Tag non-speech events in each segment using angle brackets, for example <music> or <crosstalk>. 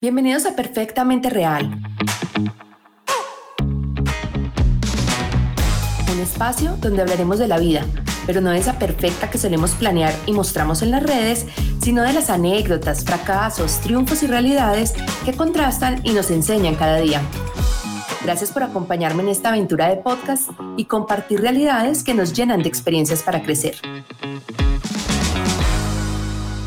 Bienvenidos a Perfectamente Real. Un espacio donde hablaremos de la vida, pero no de esa perfecta que solemos planear y mostramos en las redes, sino de las anécdotas, fracasos, triunfos y realidades que contrastan y nos enseñan cada día. Gracias por acompañarme en esta aventura de podcast y compartir realidades que nos llenan de experiencias para crecer.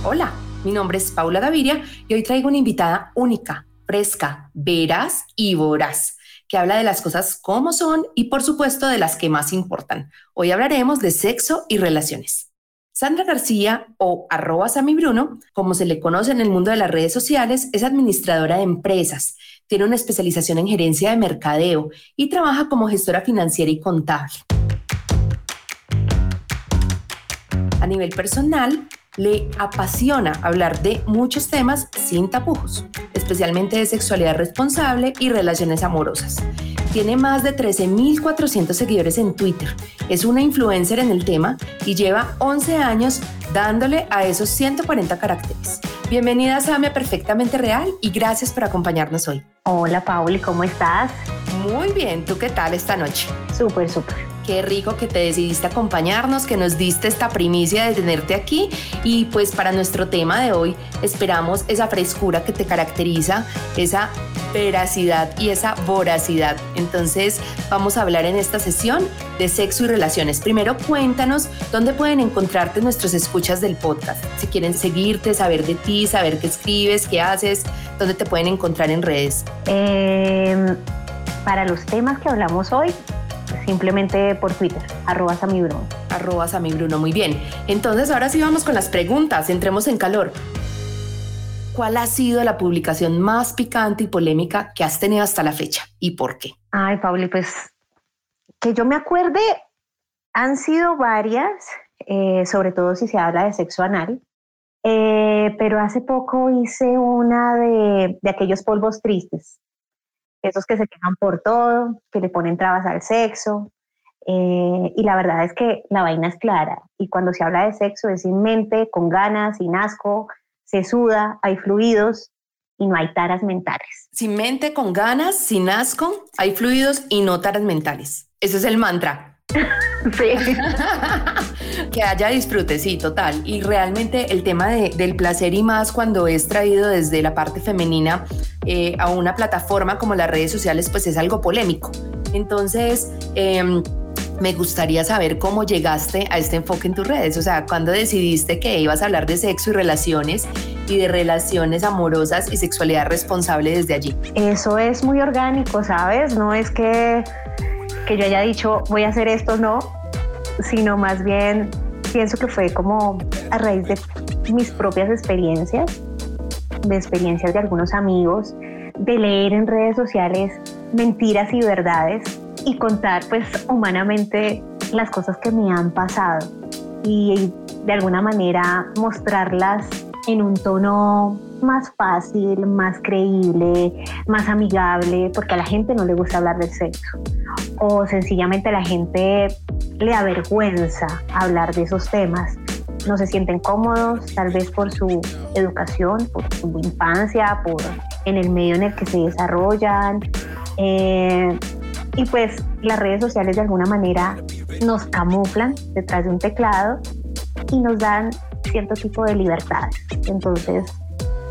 Hola. Mi nombre es Paula Gaviria y hoy traigo una invitada única, fresca, veraz y voraz, que habla de las cosas como son y por supuesto de las que más importan. Hoy hablaremos de sexo y relaciones. Sandra García o arroba Bruno, como se le conoce en el mundo de las redes sociales, es administradora de empresas, tiene una especialización en gerencia de mercadeo y trabaja como gestora financiera y contable. A nivel personal, le apasiona hablar de muchos temas sin tapujos, especialmente de sexualidad responsable y relaciones amorosas. Tiene más de 13.400 seguidores en Twitter, es una influencer en el tema y lleva 11 años dándole a esos 140 caracteres. Bienvenida Samia Perfectamente Real y gracias por acompañarnos hoy. Hola Pauli, ¿cómo estás? Muy bien, ¿tú qué tal esta noche? Súper, súper. Qué rico que te decidiste acompañarnos, que nos diste esta primicia de tenerte aquí y pues para nuestro tema de hoy esperamos esa frescura que te caracteriza, esa veracidad y esa voracidad. Entonces vamos a hablar en esta sesión de sexo y relaciones. Primero cuéntanos dónde pueden encontrarte nuestros escuchas del podcast. Si quieren seguirte, saber de ti, saber qué escribes, qué haces, dónde te pueden encontrar en redes. Em, para los temas que hablamos hoy, simplemente por Twitter, arroba Bruno. Arroba Bruno, muy bien. Entonces ahora sí vamos con las preguntas, entremos en calor. ¿Cuál ha sido la publicación más picante y polémica que has tenido hasta la fecha y por qué? Ay, Pauli, pues que yo me acuerde, han sido varias, eh, sobre todo si se habla de sexo anal, eh, pero hace poco hice una de, de aquellos polvos tristes, esos que se quejan por todo, que le ponen trabas al sexo. Eh, y la verdad es que la vaina es clara. Y cuando se habla de sexo es sin mente, con ganas, sin asco, se suda, hay fluidos y no hay taras mentales. Sin mente, con ganas, sin asco, hay fluidos y no taras mentales. Ese es el mantra. <laughs> Sí. <laughs> que haya disfrute, sí, total. Y realmente el tema del placer y más cuando es traído desde la parte femenina eh, a una plataforma como las redes sociales, pues es algo polémico. Entonces, em, me gustaría saber cómo llegaste a este enfoque en tus redes, o sea, cuando decidiste que ibas a hablar de sexo y relaciones y de relaciones amorosas y sexualidad responsable desde allí. Eso es muy orgánico, ¿sabes? No es que que yo haya dicho voy a hacer esto, no, sino más bien pienso que fue como a raíz de mis propias experiencias, de experiencias de algunos amigos, de leer en redes sociales mentiras y verdades y contar pues humanamente las cosas que me han pasado y de alguna manera mostrarlas en un tono más fácil, más creíble, más amigable, porque a la gente no le gusta hablar del sexo. O sencillamente la gente le avergüenza hablar de esos temas. No se sienten cómodos, tal vez por su educación, por su infancia, por en el medio en el que se desarrollan. Eh, y pues las redes sociales de alguna manera nos camuflan detrás de un teclado y nos dan cierto tipo de libertades. Entonces,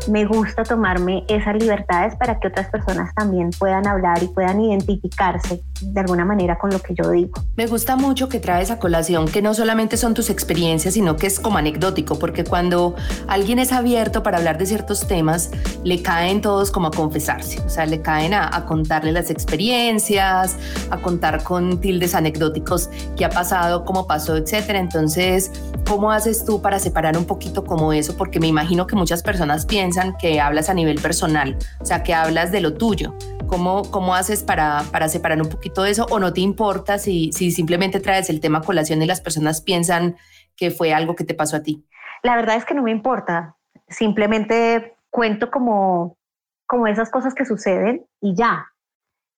me gusta tomarme esas libertades para que otras personas también puedan hablar y puedan identificarse de alguna manera con lo que yo digo. Me gusta mucho que traes a colación que no solamente son tus experiencias, sino que es como anecdótico, porque cuando alguien es abierto para hablar de ciertos temas, le caen todos como a confesarse, o sea, le caen a, contarle las experiencias, a contar con tildes anecdóticos qué ha pasado, cómo pasó, etcétera. Entonces, ¿cómo haces tú para separar un poquito como eso? Porque me imagino que muchas personas piensan que hablas a nivel personal, o sea, que hablas de lo tuyo. ¿Cómo, cómo haces para, para separar un poquito eso o no te importa si, si simplemente traes el tema colación y las personas piensan que fue algo que te pasó a ti? La verdad es que no me importa. Simplemente cuento como, como esas cosas que suceden y ya.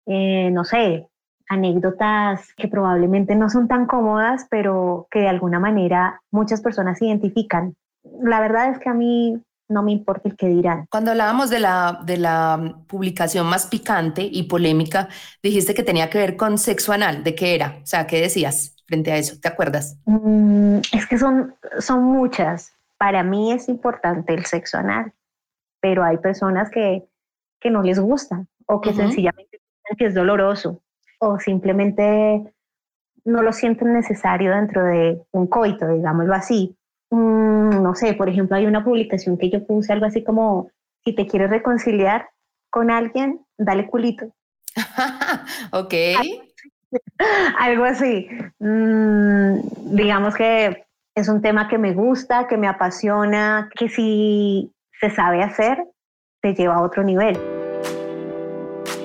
Eh, no sé, anécdotas que probablemente no son tan cómodas, pero que de alguna manera muchas personas identifican. La verdad es que a mí no me importa el que dirán. Cuando hablábamos de la, de la publicación más picante y polémica, dijiste que tenía que ver con sexo anal. ¿De qué era? O sea, ¿qué decías frente a eso? ¿Te acuerdas? Mm, es que son, son muchas. Para mí es importante el sexo anal, pero hay personas que, que no les gusta o que sencillamente que es doloroso o simplemente no lo sienten necesario dentro de un coito, digámoslo así. Mm, no sé, por ejemplo, hay una publicación que yo puse algo así como, si te quieres reconciliar con alguien, dale culito. <laughs> ok. <laughs> algo así. Mm, digamos que es un tema que me gusta, que me apasiona, que si se sabe hacer, te lleva a otro nivel.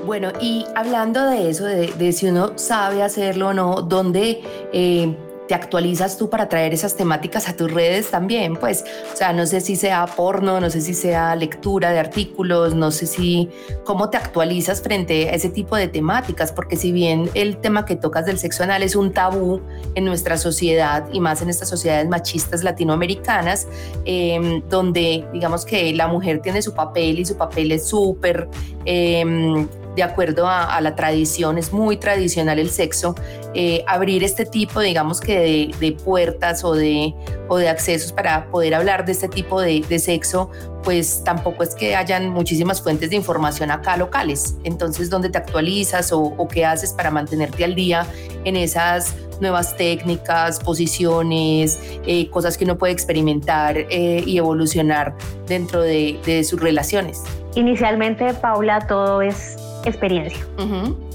Bueno, y hablando de eso, de, si uno sabe hacerlo o no, ¿dónde eh, te actualizas tú para traer esas temáticas a tus redes también? Pues, o sea, no sé si sea porno, no sé si sea lectura de artículos, no sé si cómo te actualizas frente a ese tipo de temáticas, porque si bien el tema que tocas del sexo anal es un tabú en nuestra sociedad y más en estas sociedades machistas latinoamericanas, em, donde digamos que la mujer tiene su papel y su papel es súper... Em, de acuerdo a, la tradición, es muy tradicional el sexo, eh, abrir este tipo, digamos que de, puertas o de, o de accesos para poder hablar de este tipo de, sexo, pues tampoco es que hayan muchísimas fuentes de información acá locales. Entonces, ¿dónde te actualizas o, qué haces para mantenerte al día en esas nuevas técnicas, posiciones, eh, cosas que uno puede experimentar eh, y evolucionar dentro de, de sus relaciones? Inicialmente, Paula, todo es experiencia.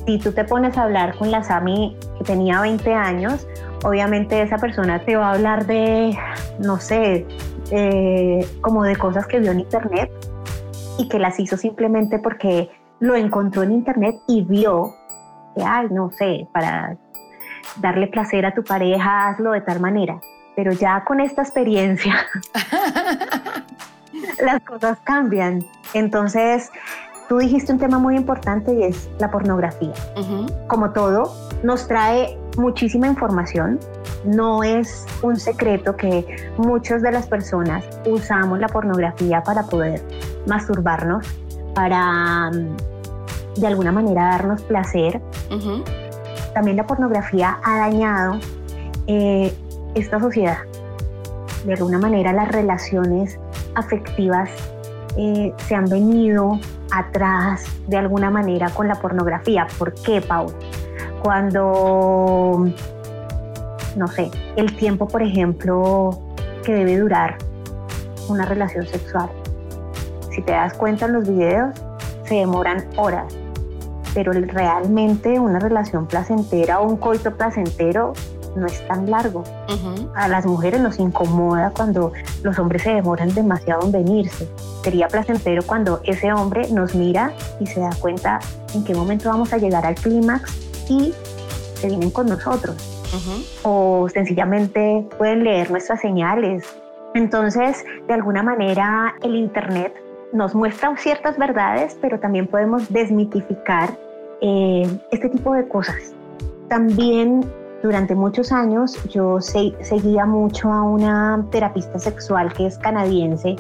Si tú te pones a hablar con la Sami que tenía 20 años, obviamente esa persona te va a hablar de, no sé, como de cosas que vio en internet y que las hizo simplemente porque lo encontró en internet y vio que, ay, no sé, para darle placer a tu pareja, hazlo de tal manera. Pero ya con esta experiencia, <laughs> las cosas cambian. Entonces, Tú dijiste un tema muy importante y es la pornografía. Como todo, nos trae muchísima información. No es un secreto que muchas de las personas usamos la pornografía para poder masturbarnos, para mm, de alguna manera darnos placer. También la pornografía ha dañado eh, esta sociedad. De alguna manera las relaciones afectivas se han venido atrás de alguna manera con la pornografía. ¿Por qué, Paul? Cuando, no sé, el tiempo, por ejemplo, que debe durar una relación sexual. Si te das cuenta en los videos, se demoran horas, pero realmente una relación placentera o un coito placentero no es tan largo. A las mujeres nos incomoda cuando los hombres se demoran demasiado en venirse. Sería placentero cuando ese hombre nos mira y se da cuenta en qué momento vamos a llegar al clímax y se vienen con nosotros. O sencillamente pueden leer nuestras señales. Entonces, de alguna manera, el Internet nos muestra ciertas verdades, pero también podemos desmitificar eh, este tipo de cosas. También durante muchos años yo seguía mucho a una terapista sexual que es canadiense,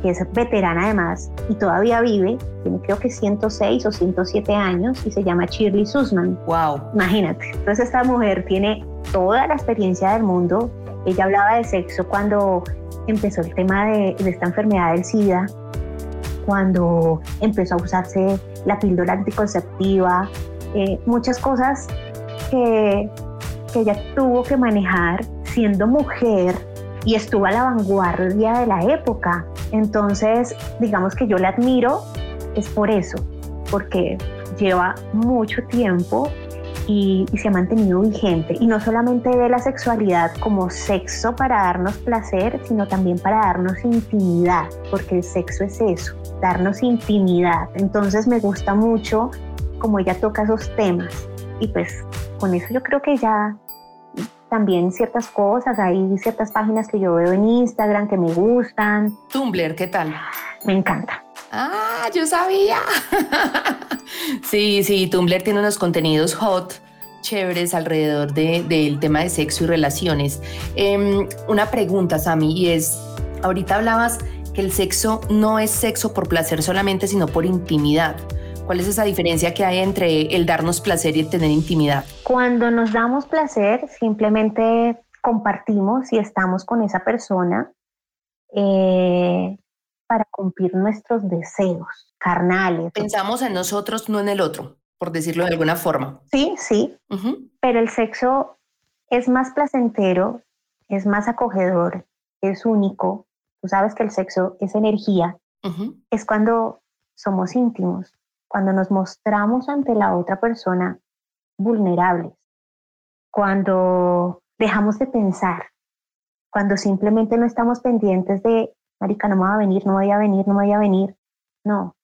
que es veterana además y todavía vive, tiene creo que 106 o 107 años y se llama Shirley Sussman. Wow. Imagínate. Entonces esta mujer tiene toda la experiencia del mundo. Ella hablaba de sexo cuando empezó el tema de, esta enfermedad del SIDA, cuando empezó a usarse la píldora anticonceptiva, eh, muchas cosas que que ella tuvo que manejar siendo mujer y estuvo a la vanguardia de la época. Entonces, digamos que yo la admiro, es por eso, porque lleva mucho tiempo y, se ha mantenido vigente. Y no solamente ve la sexualidad como sexo para darnos placer, sino también para darnos intimidad, porque el sexo es eso, darnos intimidad. Entonces me gusta mucho como ella toca esos temas. Y pues con eso yo creo que ya también ciertas cosas, hay ciertas páginas que yo veo en Instagram que me gustan. Tumblr, ¿qué tal? Me encanta. Ah, yo sabía. <laughs> sí, sí, Tumblr tiene unos contenidos hot chéveres alrededor del tema de sexo y relaciones. Em, una pregunta, Sami, y es, ahorita hablabas que el sexo no es sexo por placer solamente, sino por intimidad. ¿Cuál es esa diferencia que hay entre el darnos placer y el tener intimidad? Cuando nos damos placer, simplemente compartimos y estamos con esa persona eh, para cumplir nuestros deseos carnales. Pensamos en nosotros, no en el otro, por decirlo de alguna forma. Sí, sí, pero el sexo es más placentero, es más acogedor, es único. Tú sabes que el sexo es energía. Es cuando somos íntimos, cuando nos mostramos ante la otra persona vulnerables, cuando dejamos de pensar, cuando simplemente no estamos pendientes de, marica, no me va a venir, no me voy a venir, no me voy a venir, no,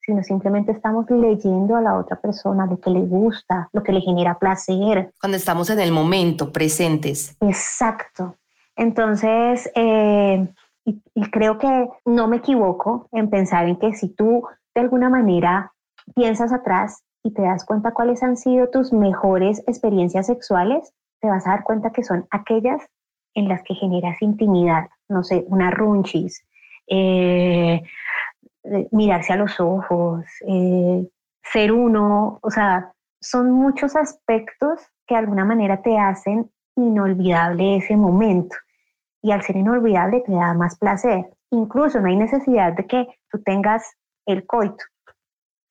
sino simplemente estamos leyendo a la otra persona lo que le gusta, lo que le genera placer. Cuando estamos en el momento, presentes. Exacto. Entonces, eh, y creo que no me equivoco en pensar en que si tú de alguna manera piensas atrás y te das cuenta cuáles han sido tus mejores experiencias sexuales, te vas a dar cuenta que son aquellas en las que generas intimidad, no sé, una runchis, eh, mirarse a los ojos, eh, ser uno, o sea, son muchos aspectos que de alguna manera te hacen inolvidable ese momento. Y al ser inolvidable te da más placer. Incluso no hay necesidad de que tú tengas el coito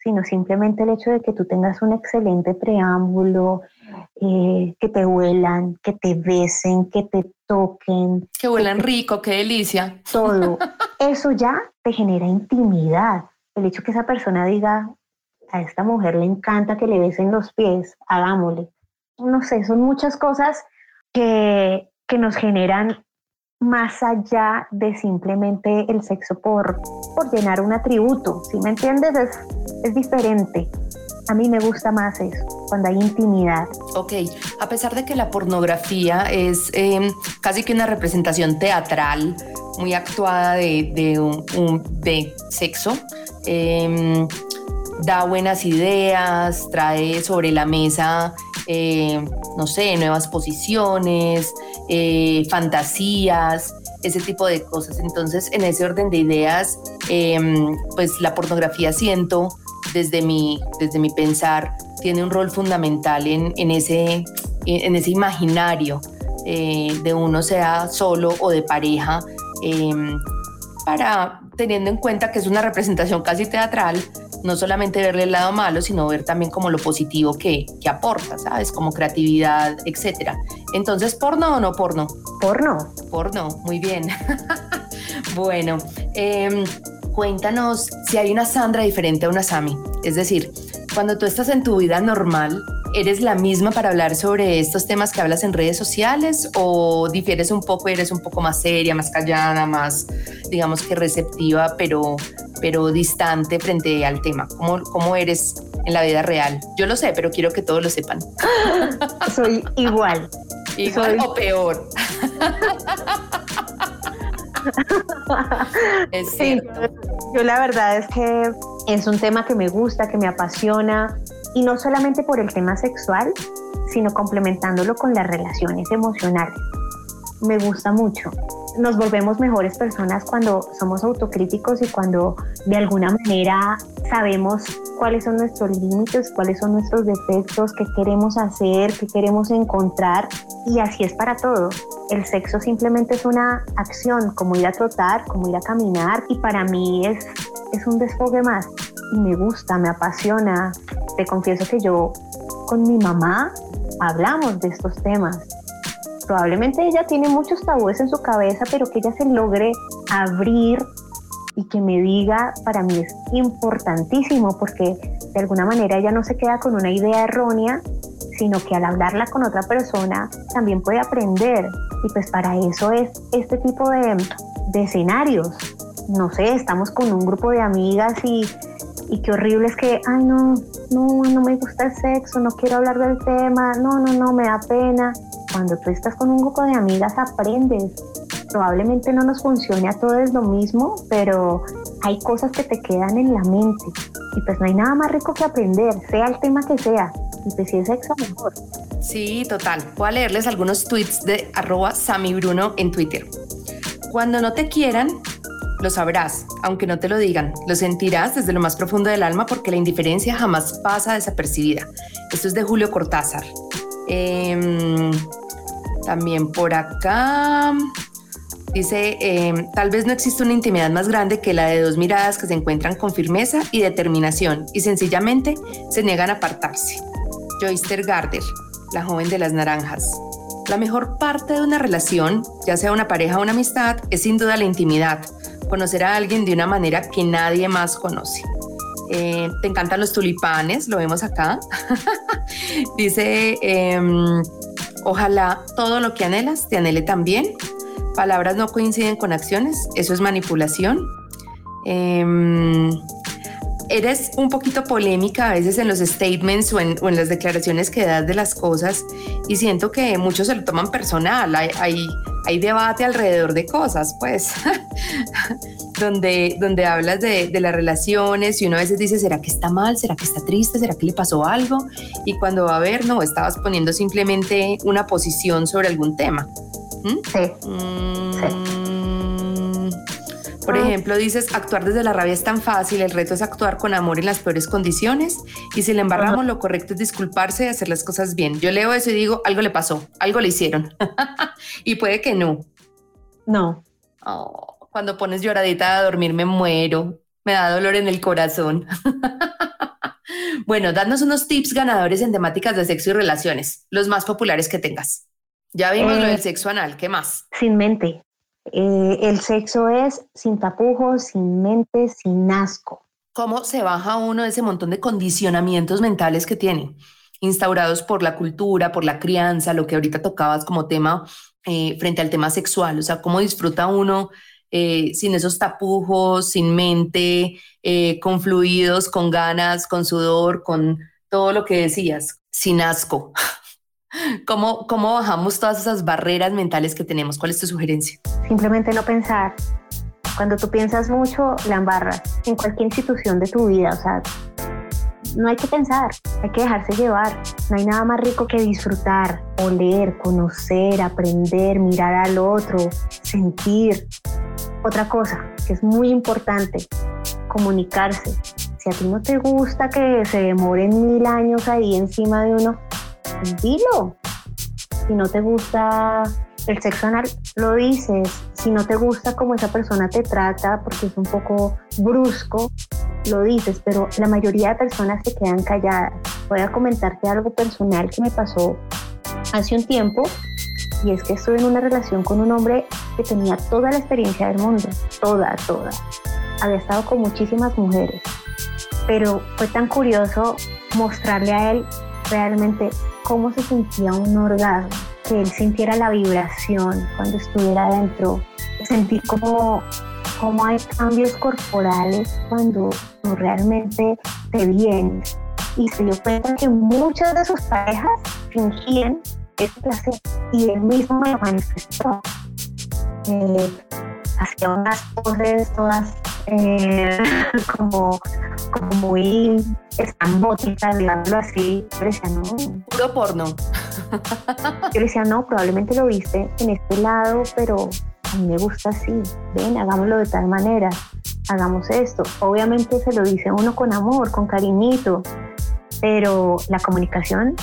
sino simplemente el hecho de que tú tengas un excelente preámbulo, eh, que te huelan, que te besen, que te toquen. Que huelan rico, qué delicia. Todo. <laughs> Eso ya te genera intimidad. El hecho que esa persona diga, a esta mujer le encanta que le besen los pies, hagámosle. No sé, son muchas cosas que, que nos generan más allá de simplemente el sexo por, por llenar un atributo. Si me entiendes, es, es diferente. A mí me gusta más eso, cuando hay intimidad. Ok, a pesar de que la pornografía es em, casi que una representación teatral muy actuada de, de, un, de sexo, em, da buenas ideas, trae sobre la mesa, eh, no sé, nuevas posiciones, eh, fantasías, ese tipo de cosas. Entonces, en ese orden de ideas, em, pues la pornografía siento, desde mi, desde mi pensar, tiene un rol fundamental en, en ese, en ese imaginario eh, de uno sea solo o de pareja, em, para teniendo en cuenta que es una representación casi teatral, no solamente verle el lado malo, sino ver también como lo positivo que, que aporta, ¿sabes? Como creatividad, etcétera. Entonces, ¿porno o no porno? Porno. Porno, muy bien. <laughs> bueno, em, cuéntanos si hay una Sandra diferente a una Sami. Es decir, cuando tú estás en tu vida normal, ¿eres la misma para hablar sobre estos temas que hablas en redes sociales o difieres un poco, eres un poco más seria, más callada, más, digamos que receptiva, pero, pero distante frente al tema? ¿Cómo, ¿Cómo eres en la vida real? Yo lo sé, pero quiero que todos lo sepan. <laughs> Soy igual. Igual o peor. <laughs> es cierto. yo la verdad es que es un tema que me gusta, que me apasiona y no solamente por el tema sexual, sino complementándolo con las relaciones emocionales. Me gusta mucho. Nos volvemos mejores personas cuando somos autocríticos y cuando de alguna manera sabemos cuáles son nuestros límites, cuáles son nuestros defectos, qué queremos hacer, qué queremos encontrar. Y así es para todo. El sexo simplemente es una acción, como ir a trotar, como ir a caminar. Y para mí es, es un desfogue más. Y me gusta, me apasiona, te confieso que yo con mi mamá hablamos de estos temas. Probablemente ella tiene muchos tabúes en su cabeza, pero que ella se logre abrir y que me diga, para mí es importantísimo porque de alguna manera ella no se queda con una idea errónea, sino que al hablarla con otra persona también puede aprender. Y pues para eso es este tipo de, de escenarios. No sé, estamos con un grupo de amigas y y qué horrible es que, ay, no, no, no me gusta el sexo, no quiero hablar del tema, no, no, no, me da pena. Cuando tú estás con un grupo de amigas aprendes. Probablemente no nos funcione a todos lo mismo, pero hay cosas que te quedan en la mente. Y pues no hay nada más rico que aprender, sea el tema que sea. Y pues si es sexo, mejor. Sí, total. Voy a leerles algunos tweets de arroba Sami Bruno en Twitter. Cuando no te quieran, Lo sabrás, aunque no te lo digan. Lo sentirás desde lo más profundo del alma porque la indiferencia jamás pasa desapercibida. Esto es de Julio Cortázar. Em, también por acá. Dice, em, tal vez no existe una intimidad más grande que la de dos miradas que se encuentran con firmeza y determinación y sencillamente se niegan a apartarse. Joyster Garder, la joven de las naranjas. La mejor parte de una relación, ya sea una pareja o una amistad, es sin duda la intimidad, conocer a alguien de una manera que nadie más conoce. Eh, te encantan los tulipanes, lo vemos acá. <laughs> Dice, em, ojalá todo lo que anhelas te anhele también. Palabras no coinciden con acciones, eso es manipulación. Em, eres un poquito polémica a veces en los statements o en, las declaraciones que das de las cosas y siento que muchos se lo toman personal. Hay, hay, debate alrededor de cosas, pues, <laughs> donde, donde hablas de, de, las relaciones y uno a veces dice, ¿será que está mal? ¿Será que está triste? ¿Será que le pasó algo? Y cuando va a ver, no, estabas poniendo simplemente una posición sobre algún tema. ¿Mm? Sí. sí. Por ejemplo, dices, actuar desde la rabia es tan fácil, el reto es actuar con amor en las peores condiciones y si le embarramos lo correcto es disculparse y hacer las cosas bien. Yo leo eso y digo, algo le pasó, algo le hicieron <laughs> y puede que no. No. Oh, cuando pones lloradita a dormir me muero, me da dolor en el corazón. <laughs> bueno, danos unos tips ganadores en temáticas de sexo y relaciones, los más populares que tengas. Ya vimos lo eh, del sexo anal, ¿qué más? Sin mente. Eh, el sexo es sin tapujos, sin mente, sin asco. ¿Cómo se baja uno de ese montón de condicionamientos mentales que tiene, instaurados por la cultura, por la crianza, lo que ahorita tocabas como tema eh, frente al tema sexual? O sea, ¿cómo disfruta uno eh, sin esos tapujos, sin mente, con fluidos, con ganas, con sudor, con todo lo que decías, sin asco? <laughs> ¿Cómo, ¿Cómo bajamos todas esas barreras mentales que tenemos? ¿Cuál es tu sugerencia? Simplemente no pensar. Cuando tú piensas mucho, la embarras en cualquier institución de tu vida. O sea, no hay que pensar, hay que dejarse llevar. No hay nada más rico que disfrutar, oler, conocer, aprender, mirar al otro, sentir. Otra cosa que es muy importante, comunicarse. Si a ti no te gusta que se demoren mil años ahí encima de uno, dilo. Si no te gusta el sexo anal, lo dices. Si no te gusta cómo esa persona te trata porque es un poco brusco, lo dices. Pero la mayoría de personas se quedan calladas. Voy a comentarte algo personal que me pasó hace un tiempo. Y es que estuve en una relación con un hombre que tenía toda la experiencia del mundo. Toda, toda. Había estado con muchísimas mujeres. Pero fue tan curioso mostrarle a él realmente cómo se sentía un orgasmo, que él sintiera la vibración cuando estuviera dentro, sentir cómo, cómo hay cambios corporales cuando tú realmente te vienes. Y se dio cuenta que muchas de sus parejas fingían ese placer y él mismo me lo manifestó. Eh, hacía unas poses todas eh, <laughs> como, como muy estambótica, digámoslo así. Yo decía, no. Puro porno. Yo decía, no, probablemente lo viste en este lado, pero a mí me gusta así. Ven, hagámoslo de tal manera. Hagamos esto. Obviamente se lo dice uno con amor, con cariñito, pero la comunicación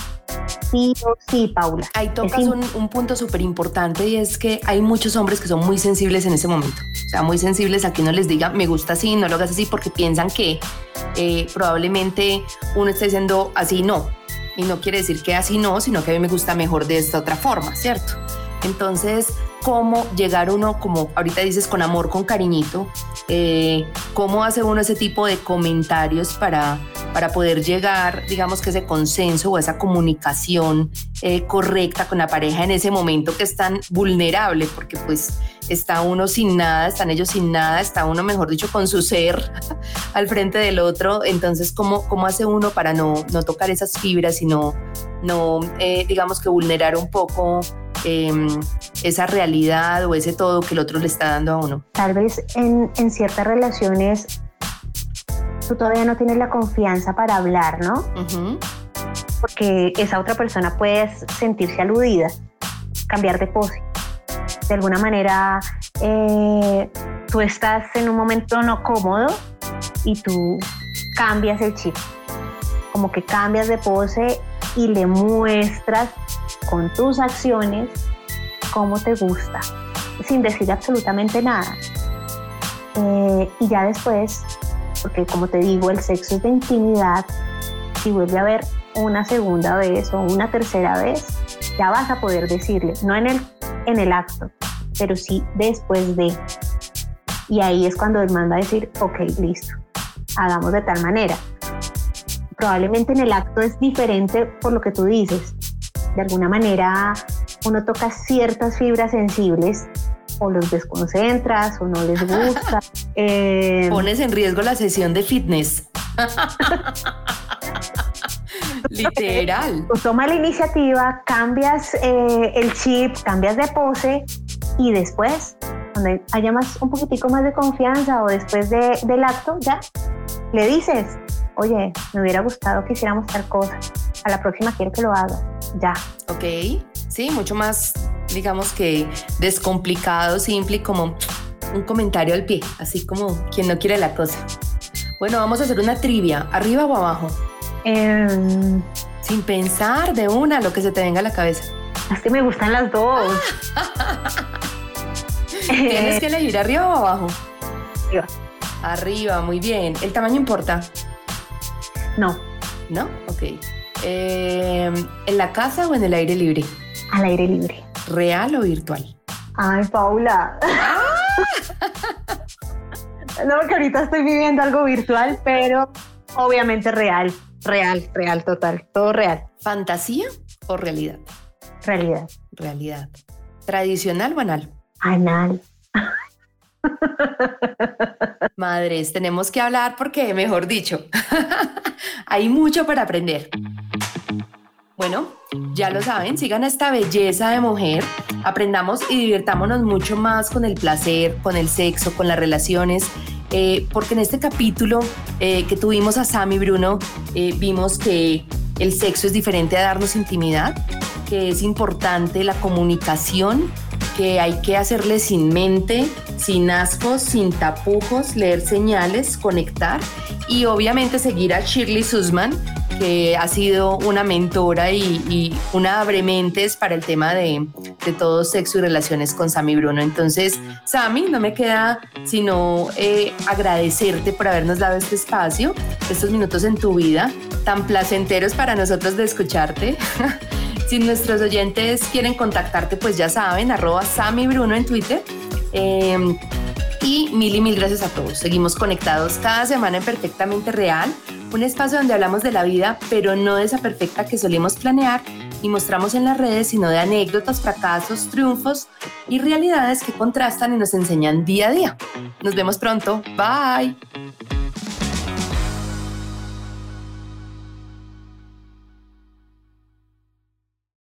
sí o sí, Paula. Ahí tocas un, un, punto súper importante y es que hay muchos hombres que son muy sensibles en ese momento. O sea, muy sensibles a que no les diga, me gusta así, no lo hagas así, porque piensan que eh, probablemente uno está diciendo así no. Y no quiere decir que así no, sino que a mí me gusta mejor de esta otra forma, ¿cierto? Entonces, ¿cómo llegar uno, como ahorita dices, con amor, con cariñito? Eh, ¿Cómo hace uno ese tipo de comentarios para para poder llegar, digamos que ese consenso o esa comunicación eh, correcta con la pareja en ese momento que es tan vulnerable, porque pues está uno sin nada, están ellos sin nada, está uno, mejor dicho, con su ser <laughs> al frente del otro. Entonces, ¿cómo, cómo hace uno para no, no tocar esas fibras y no, no eh, digamos que vulnerar un poco em, esa realidad o ese todo que el otro le está dando a uno? Tal vez en ciertas relaciones tú todavía no tienes la confianza para hablar, ¿no? Porque esa otra persona puede sentirse aludida, cambiar de pose. De alguna manera, eh, tú estás en un momento no cómodo y tú cambias el chip, como que cambias de pose y le muestras con tus acciones cómo te gusta, sin decir absolutamente nada. Eh, y ya después, porque como te digo, el sexo es de intimidad, si vuelve a haber una segunda vez o una tercera vez, ya vas a poder decirle, no en el, en el acto, pero sí después de. Y ahí es cuando él manda a decir, ok, listo, hagamos de tal manera. Probablemente en el acto es diferente por lo que tú dices. De alguna manera uno toca ciertas fibras sensibles o los desconcentras o no les <laughs> gusta. Eh, Pones en riesgo la sesión de fitness. <laughs> Literal. Tú toma la iniciativa, cambias eh, el chip, cambias de pose y después, cuando haya más, un poquitico más de confianza o después del acto, ya le dices, oye, me hubiera gustado que hiciéramos tal cosa. A la próxima quiero que lo hagas. Ya. Ok. Sí, mucho más, digamos que descomplicado, simple y como un comentario al pie, así como quien no quiere la cosa. Bueno, vamos a hacer una trivia, arriba o abajo. Em, Sin pensar de una lo que se te venga a la cabeza. Es que me gustan las dos. <laughs> Tienes que elegir arriba o abajo. Arriba. Arriba, muy bien. ¿El tamaño importa? No. ¿No? Ok. Em, ¿En la casa o en el aire libre? Al aire libre. ¿Real o virtual? Ay, Paula. No, porque ahorita estoy viviendo algo virtual, pero obviamente real. Real, real, total. Todo real. ¿Fantasía o realidad? Realidad. Realidad. ¿Tradicional o anal? Anal. Madres, tenemos que hablar porque, mejor dicho, <laughs> hay mucho para aprender. Bueno, ya lo saben, sigan esta belleza de mujer, aprendamos y divirtámonos mucho más con el placer, con el sexo, con las relaciones, eh, porque en este capítulo eh, que tuvimos a Sam y Bruno, eh, vimos que el sexo es diferente a darnos intimidad, que es importante la comunicación, que hay que hacerle sin mente, sin ascos, sin tapujos, leer señales, conectar y obviamente seguir a Shirley Sussman que ha sido una mentora y, una abrementes para el tema de, todo sexo y relaciones con Sammy Bruno. Entonces, Sammy, no me queda sino eh, agradecerte por habernos dado este espacio, estos minutos en tu vida, tan placenteros para nosotros de escucharte. <laughs> si nuestros oyentes quieren contactarte, pues ya saben, arroba Sammy Bruno en Twitter. Em, y mil y mil gracias a todos. Seguimos conectados cada semana en Perfectamente Real un espacio donde hablamos de la vida, pero no de esa perfecta que solemos planear y mostramos en las redes, sino de anécdotas, fracasos, triunfos y realidades que contrastan y nos enseñan día a día. Nos vemos pronto. Bye.